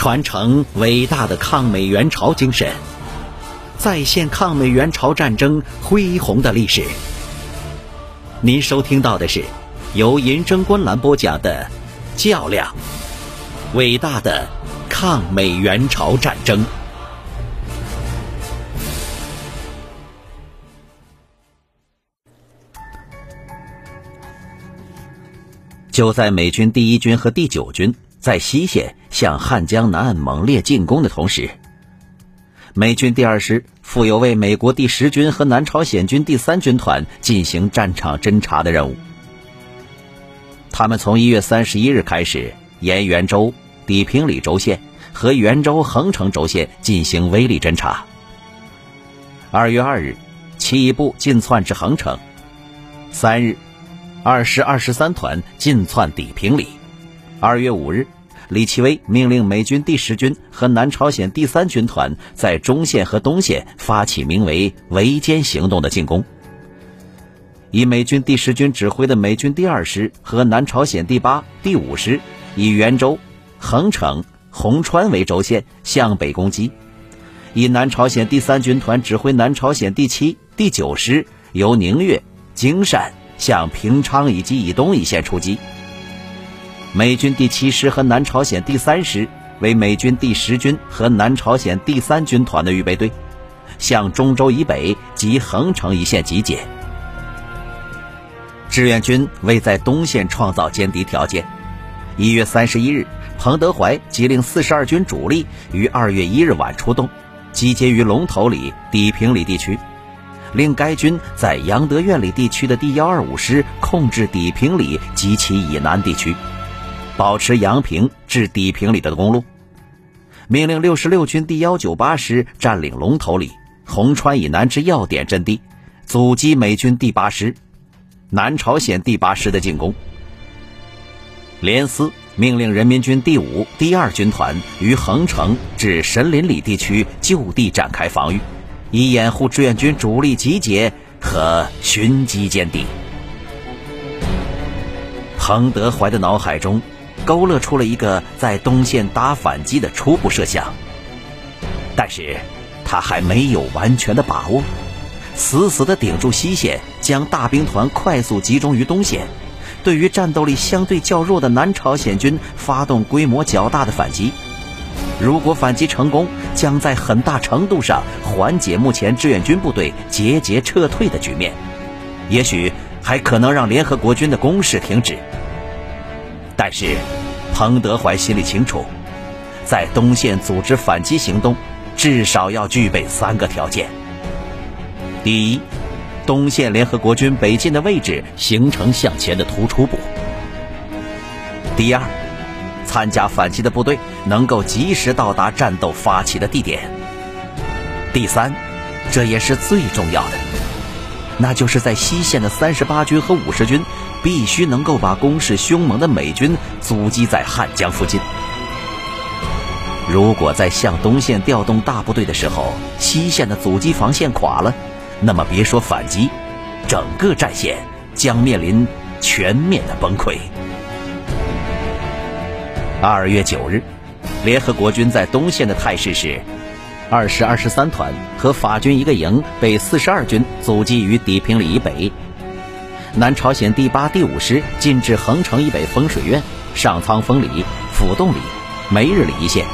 传承伟大的抗美援朝精神，再现抗美援朝战争恢宏的历史。您收听到的是由银针观澜播讲的《较量：伟大的抗美援朝战争》。就在美军第一军和第九军在西线向汉江南岸猛烈进攻的同时，美军第二师负有为美国第十军和南朝鲜军第三军团进行战场侦察的任务。他们从一月三十一日开始，沿元州、底平里轴线和元州横城轴线进行威力侦察。二月二日，起一部进窜至横城。三日。二师二十三团进窜底平里。二月五日，李奇微命令美军第十军和南朝鲜第三军团在中线和东线发起名为“围歼行动”的进攻。以美军第十军指挥的美军第二师和南朝鲜第八、第五师以元州、横城、红川为轴线向北攻击；以南朝鲜第三军团指挥南朝鲜第七、第九师由宁越、京善。向平昌以及以东一线出击。美军第七师和南朝鲜第三师为美军第十军和南朝鲜第三军团的预备队，向中州以北及横城一线集结。志愿军为在东线创造歼敌条件，一月三十一日，彭德怀即令四十二军主力于二月一日晚出动，集结于龙头里、底平里地区。令该军在杨德院里地区的第幺二五师控制底平里及其以南地区，保持阳平至底平里的公路。命令六十六军第幺九八师占领龙头里、红川以南之要点阵地，阻击美军第八师、南朝鲜第八师的进攻。连司命令人民军第五、第二军团于横城至神林里地区就地展开防御。以掩护志愿军主力集结和寻机歼敌。彭德怀的脑海中勾勒出了一个在东线打反击的初步设想，但是他还没有完全的把握。死死地顶住西线，将大兵团快速集中于东线，对于战斗力相对较弱的南朝鲜军发动规模较大的反击。如果反击成功，将在很大程度上缓解目前志愿军部队节节撤退的局面，也许还可能让联合国军的攻势停止。但是，彭德怀心里清楚，在东线组织反击行动，至少要具备三个条件：第一，东线联合国军北进的位置形成向前的突出部；第二，参加反击的部队能够及时到达战斗发起的地点。第三，这也是最重要的，那就是在西线的三十八军和五十军必须能够把攻势凶猛的美军阻击在汉江附近。如果在向东线调动大部队的时候，西线的阻击防线垮了，那么别说反击，整个战线将面临全面的崩溃。二月九日，联合国军在东线的态势是：二师二十三团和法军一个营被四十二军阻击于底平里以北；南朝鲜第八、第五师进至横城以北丰水院、上仓丰里、府洞里、梅日里一线；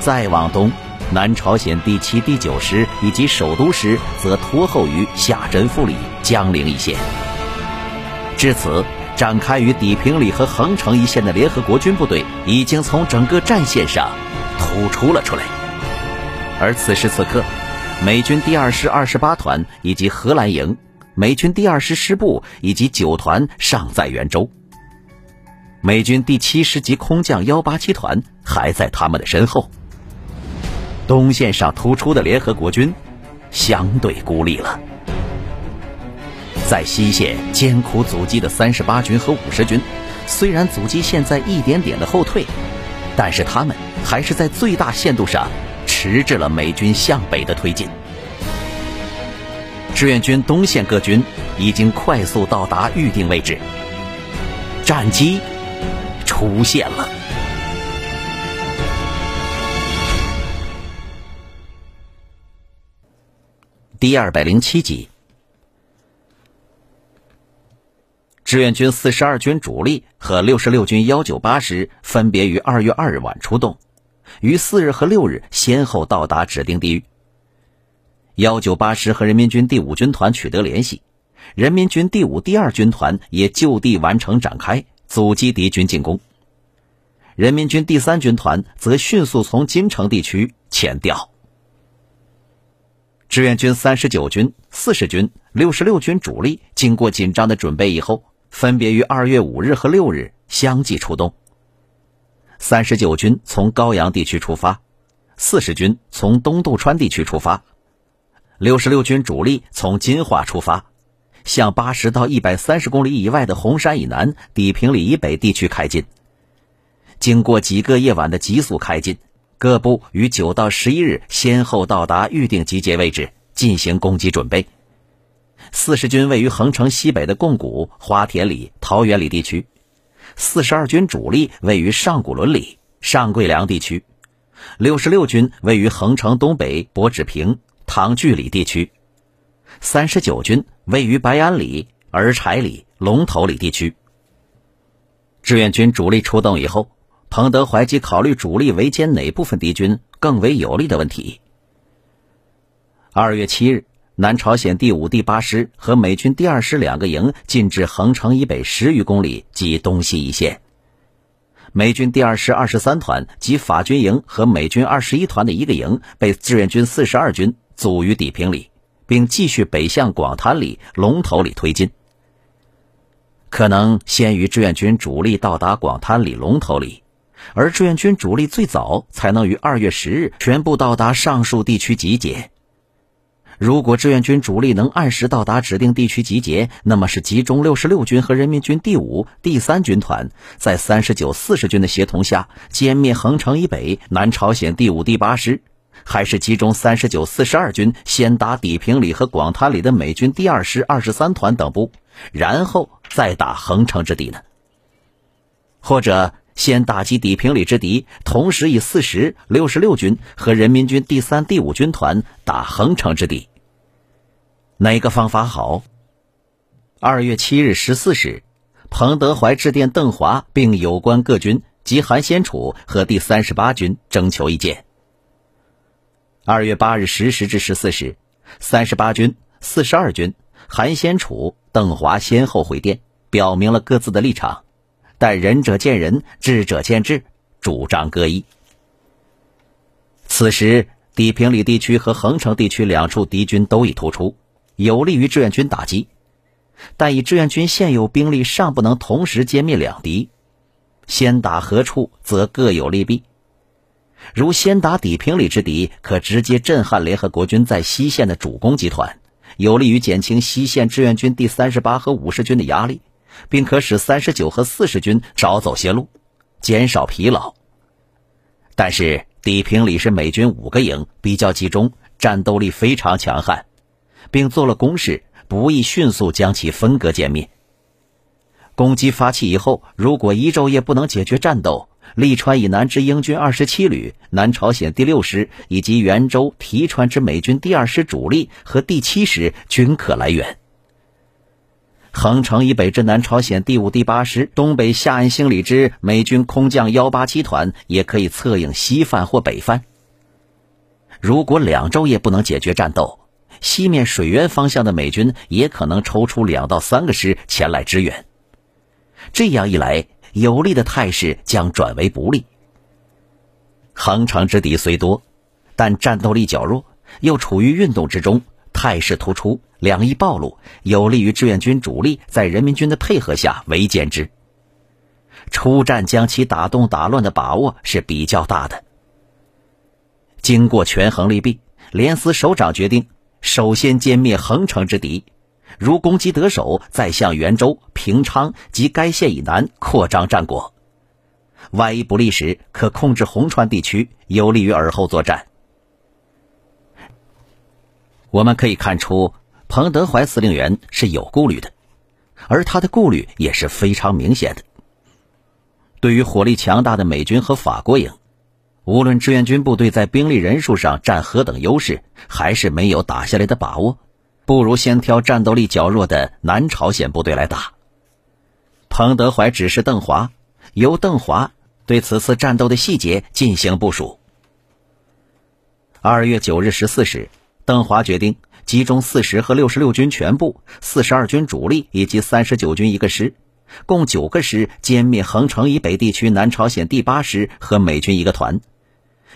再往东，南朝鲜第七、第九师以及首都师则拖后于下真富里、江陵一线。至此。展开于底平里和横城一线的联合国军部队已经从整个战线上突出了出来，而此时此刻，美军第二师二十八团以及荷兰营、美军第二师师部以及九团尚在元州，美军第七师级空降幺八七团还在他们的身后。东线上突出的联合国军相对孤立了。在西线艰苦阻击的三十八军和五十军，虽然阻击线在一点点的后退，但是他们还是在最大限度上迟滞了美军向北的推进。志愿军东线各军已经快速到达预定位置，战机出现了。第二百零七集，志愿军四十二军主力和六十六军幺九八师分别于二月二日晚出动，于四日和六日先后到达指定地域。幺九八师和人民军第五军团取得联系，人民军第五第二军团也就地完成展开，阻击敌军进攻。人民军第三军团则迅速从金城地区前调。志愿军三十九军、四十军、六十六军主力经过紧张的准备以后。分别于二月五日和六日相继出动。三十九军从高阳地区出发，四十军从东渡川地区出发，六十六军主力从金华出发，向八十到一百三十公里以外的红山以南、底平里以北地区开进。经过几个夜晚的急速开进，各部于九到十一日先后到达预定集结位置，进行攻击准备。四十军位于横城西北的贡谷、花田里、桃源里地区；四十二军主力位于上古伦里、上桂梁地区；六十六军位于横城东北博址坪、唐聚里地区；三十九军位于白安里、儿柴里、龙头里地区。志愿军主力出动以后，彭德怀即考虑主力围歼哪部分敌军更为有利的问题。二月七日。南朝鲜第五、第八师和美军第二师两个营进至横城以北十余公里及东西一线。美军第二师二十三团及法军营和美军二十一团的一个营被志愿军四十二军阻于底平里，并继续北向广滩里、龙头里推进。可能先于志愿军主力到达广滩里、龙头里，而志愿军主力最早才能于二月十日全部到达上述地区集结。如果志愿军主力能按时到达指定地区集结，那么是集中六十六军和人民军第五、第三军团，在三十九、四十军的协同下歼灭横城以北南朝鲜第五、第八师，还是集中三十九、四十二军先打底平里和广滩里的美军第二师二十三团等部，然后再打横城之敌呢？或者先打击底平里之敌，同时以四十、六十六军和人民军第三、第五军团打横城之敌？哪个方法好？二月七日十四时，彭德怀致电邓华，并有关各军及韩先楚和第三十八军征求意见。二月八日十时至十四时，三十八军、四十二军、韩先楚、邓华先后回电，表明了各自的立场，但仁者见仁，智者见智，主张各异。此时，地平里地区和横城地区两处敌军都已突出。有利于志愿军打击，但以志愿军现有兵力尚不能同时歼灭两敌，先打何处则各有利弊。如先打底平里之敌，可直接震撼联合国军在西线的主攻集团，有利于减轻西线志愿军第三十八和五十军的压力，并可使三十九和四十军少走些路，减少疲劳。但是底平里是美军五个营，比较集中，战斗力非常强悍。并做了攻势，不易迅速将其分割歼灭。攻击发起以后，如果一昼夜不能解决战斗，利川以南之英军二十七旅、南朝鲜第六师以及元州、提川之美军第二师主力和第七师均可来援。横城以北之南朝鲜第五、第八师、东北下安兴里之美军空降幺八七团也可以策应西犯或北犯。如果两昼夜不能解决战斗，西面水源方向的美军也可能抽出两到三个师前来支援，这样一来，有利的态势将转为不利。横城之敌虽多，但战斗力较弱，又处于运动之中，态势突出，两翼暴露，有利于志愿军主力在人民军的配合下围歼之。出战将其打动打乱的把握是比较大的。经过权衡利弊，联司首长决定。首先歼灭横城之敌，如攻击得手，再向元州、平昌及该县以南扩张战果。万一不利时，可控制红川地区，有利于尔后作战。我们可以看出，彭德怀司令员是有顾虑的，而他的顾虑也是非常明显的。对于火力强大的美军和法国营，无论志愿军部队在兵力人数上占何等优势，还是没有打下来的把握，不如先挑战斗力较弱的南朝鲜部队来打。彭德怀指示邓华，由邓华对此次战斗的细节进行部署。二月九日十四时，邓华决定集中四十和六十六军全部、四十二军主力以及三十九军一个师。共九个师歼灭横城以北地区南朝鲜第八师和美军一个团，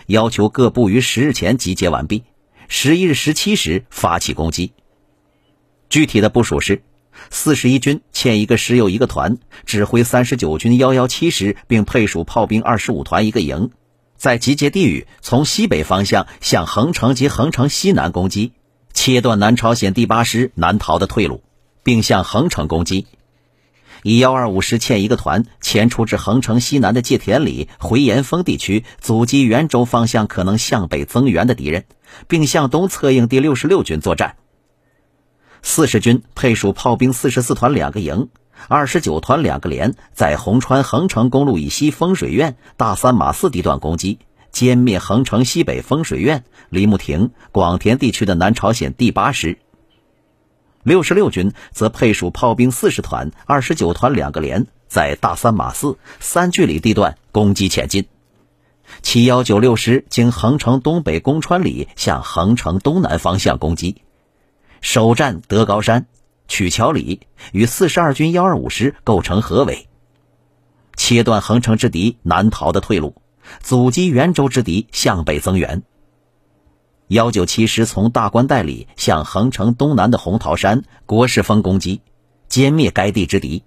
要求各部于十日前集结完毕，十一日十七时发起攻击。具体的部署是：四十一军欠一个师又一个团，指挥三十九军幺幺七师，并配属炮兵二十五团一个营，在集结地域从西北方向向横城及横城西南攻击，切断南朝鲜第八师南逃的退路，并向横城攻击。以幺二五师欠一个团前出至横城西南的界田里、回岩峰地区，阻击元州方向可能向北增援的敌人，并向东策应第六十六军作战。四十军配属炮兵四十四团两个营，二十九团两个连，在红川横城公路以西风水院、大三马寺地段攻击，歼灭横城西北风水院、李木亭、广田地区的南朝鲜第八师。六十六军则配属炮兵四十团、二十九团两个连，在大三马寺三距里地段攻击前进。七幺九六师经横城东北宫川里向横城东南方向攻击，首战德高山、曲桥里，与四十二军幺二五师构成合围，切断横城之敌南逃的退路，阻击元州之敌向北增援。幺九七师从大关带里向横城东南的红桃山、国士峰攻击，歼灭该地之敌。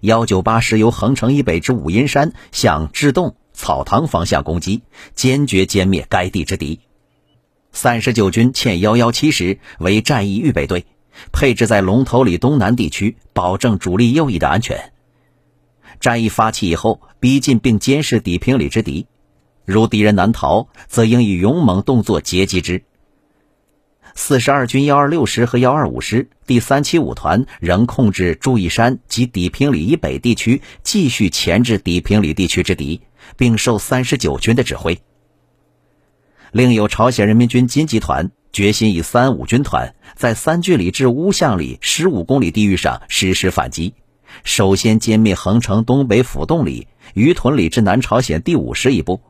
幺九八师由横城以北之五阴山向志洞、草堂方向攻击，坚决歼灭该地之敌。三十九军欠幺幺七师为战役预备队，配置在龙头里东南地区，保证主力右翼的安全。战役发起以后，逼近并监视底平里之敌。如敌人难逃，则应以勇猛动作截击之。四十二军幺二六师和幺二五师第三七五团仍控制注意山及底平里以北地区，继续钳制底平里地区之敌，并受三十九军的指挥。另有朝鲜人民军金集团决心以三五军团在三距里至乌巷里十五公里地域上实施反击，首先歼灭横城东北府洞里、于屯里至南朝鲜第五师一部。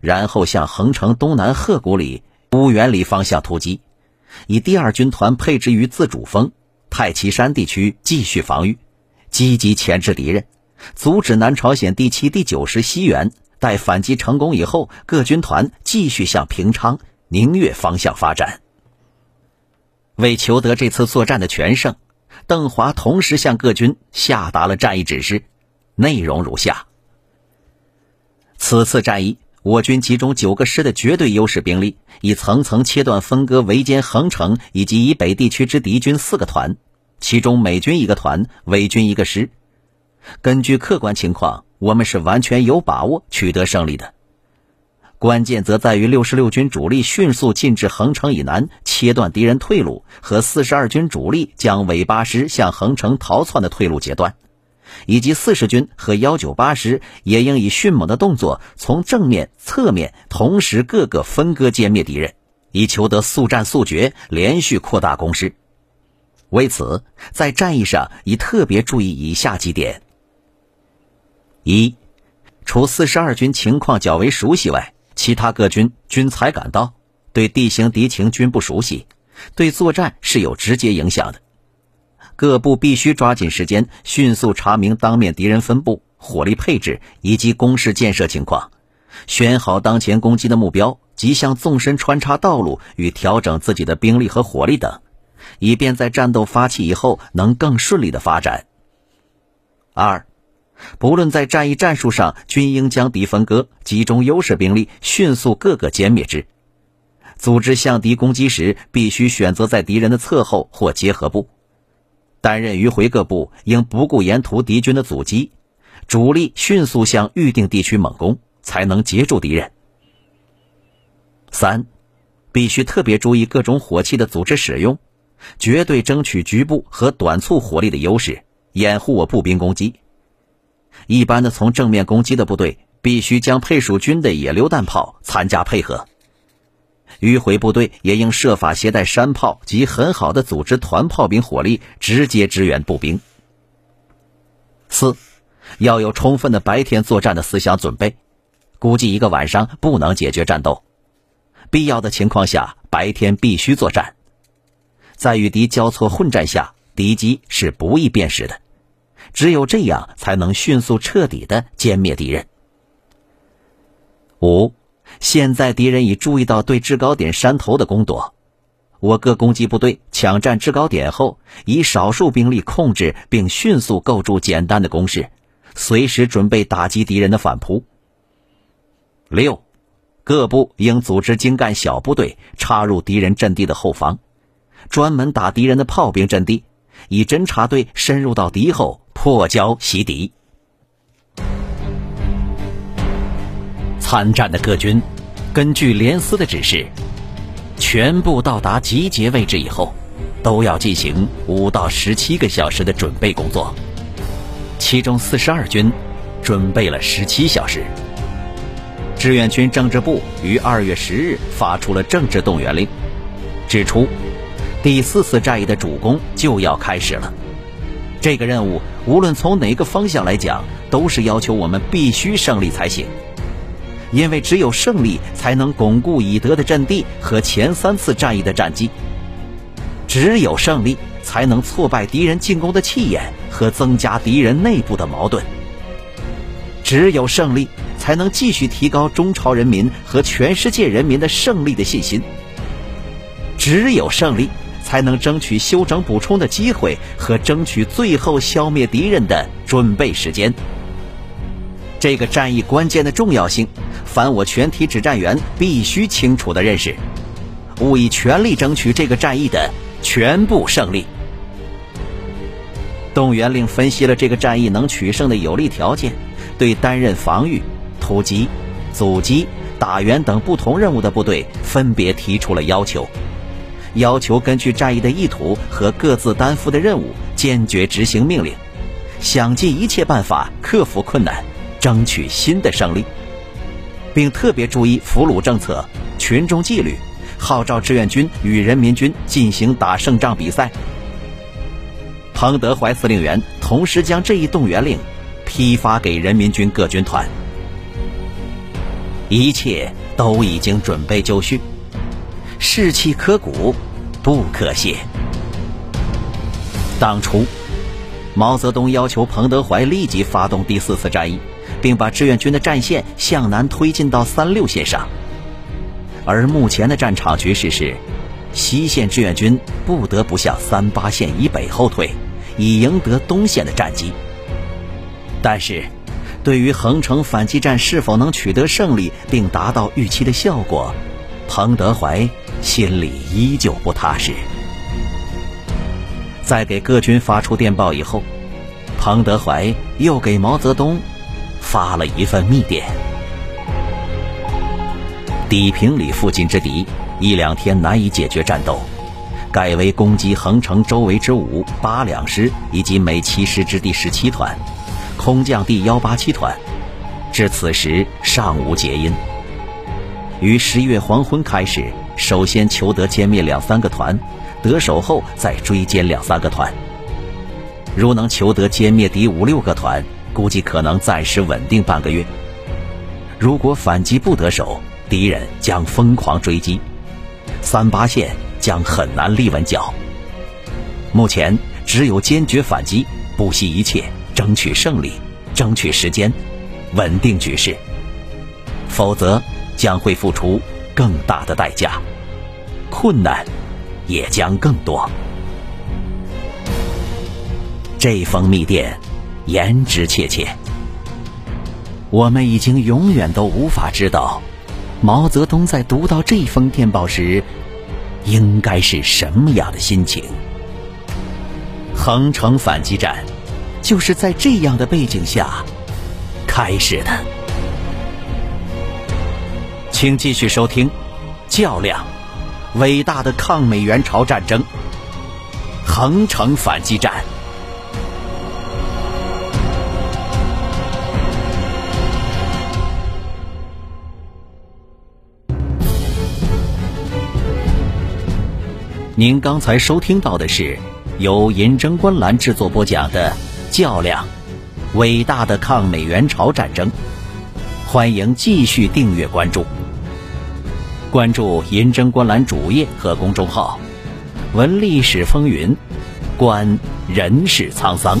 然后向横城东南鹤谷里、乌原里方向突击，以第二军团配置于自主峰、太岐山地区继续防御，积极钳制敌人，阻止南朝鲜第七、第九师西援。待反击成功以后，各军团继续向平昌、宁越方向发展。为求得这次作战的全胜，邓华同时向各军下达了战役指示，内容如下：此次战役。我军集中九个师的绝对优势兵力，以层层切断分割围歼横城以及以北地区之敌军四个团，其中美军一个团，伪军一个师。根据客观情况，我们是完全有把握取得胜利的。关键则在于六十六军主力迅速进至横城以南，切断敌人退路，和四十二军主力将尾八师向横城逃窜的退路截断。以及四十军和幺九八师也应以迅猛的动作，从正面、侧面同时各个分割歼灭敌人，以求得速战速决，连续扩大攻势。为此，在战役上已特别注意以下几点：一，除四十二军情况较为熟悉外，其他各军军才赶到，对地形敌情均不熟悉，对作战是有直接影响的。各部必须抓紧时间，迅速查明当面敌人分布、火力配置以及工事建设情况，选好当前攻击的目标，及向纵深穿插道路与调整自己的兵力和火力等，以便在战斗发起以后能更顺利的发展。二，不论在战役战术上，均应将敌分割，集中优势兵力，迅速各个歼灭之。组织向敌攻击时，必须选择在敌人的侧后或结合部。担任迂回各部应不顾沿途敌军的阻击，主力迅速向预定地区猛攻，才能截住敌人。三，必须特别注意各种火器的组织使用，绝对争取局部和短促火力的优势，掩护我步兵攻击。一般的从正面攻击的部队，必须将配属军的野榴弹炮参加配合。迂回部队也应设法携带山炮及很好的组织团炮兵火力，直接支援步兵。四，要有充分的白天作战的思想准备，估计一个晚上不能解决战斗，必要的情况下，白天必须作战。在与敌交错混战下，敌机是不易辨识的，只有这样才能迅速彻底的歼灭敌人。五。现在敌人已注意到对制高点山头的攻夺，我各攻击部队抢占制高点后，以少数兵力控制并迅速构筑简单的工事，随时准备打击敌人的反扑。六，各部应组织精干小部队插入敌人阵地的后方，专门打敌人的炮兵阵地，以侦察队深入到敌后破交袭敌。参战的各军，根据连司的指示，全部到达集结位置以后，都要进行五到十七个小时的准备工作。其中四十二军准备了十七小时。志愿军政治部于二月十日发出了政治动员令，指出第四次战役的主攻就要开始了。这个任务无论从哪个方向来讲，都是要求我们必须胜利才行。因为只有胜利，才能巩固已得的阵地和前三次战役的战绩；只有胜利，才能挫败敌人进攻的气焰和增加敌人内部的矛盾；只有胜利，才能继续提高中朝人民和全世界人民的胜利的信心；只有胜利，才能争取休整补充的机会和争取最后消灭敌人的准备时间。这个战役关键的重要性，凡我全体指战员必须清楚的认识，务以全力争取这个战役的全部胜利。动员令分析了这个战役能取胜的有利条件，对担任防御、突击、阻击、打援等不同任务的部队分别提出了要求，要求根据战役的意图和各自担负的任务，坚决执行命令，想尽一切办法克服困难。争取新的胜利，并特别注意俘虏政策、群众纪律，号召志愿军与人民军进行打胜仗比赛。彭德怀司令员同时将这一动员令批发给人民军各军团，一切都已经准备就绪，士气可鼓，不可泄。当初，毛泽东要求彭德怀立即发动第四次战役。并把志愿军的战线向南推进到三六线上，而目前的战场局势是，西线志愿军不得不向三八线以北后退，以赢得东线的战机。但是，对于横城反击战是否能取得胜利并达到预期的效果，彭德怀心里依旧不踏实。在给各军发出电报以后，彭德怀又给毛泽东。发了一份密电：砥平里附近之敌，一两天难以解决战斗，改为攻击横城周围之五八两师以及每七师之第十七团，空降第幺八七团。至此时尚无捷音。于十月黄昏开始，首先求得歼灭两三个团，得手后再追歼两三个团。如能求得歼灭敌五六个团。估计可能暂时稳定半个月。如果反击不得手，敌人将疯狂追击，三八线将很难立稳脚。目前只有坚决反击，不惜一切争取胜利，争取时间，稳定局势。否则将会付出更大的代价，困难也将更多。这封密电。言之切切，我们已经永远都无法知道，毛泽东在读到这封电报时，应该是什么样的心情。横城反击战，就是在这样的背景下开始的。请继续收听较量，伟大的抗美援朝战争，横城反击战。您刚才收听到的是由银针观澜制作播讲的较量，伟大的抗美援朝战争。欢迎继续订阅关注。关注银针观澜主页和公众号，闻历史风云，观人世沧桑。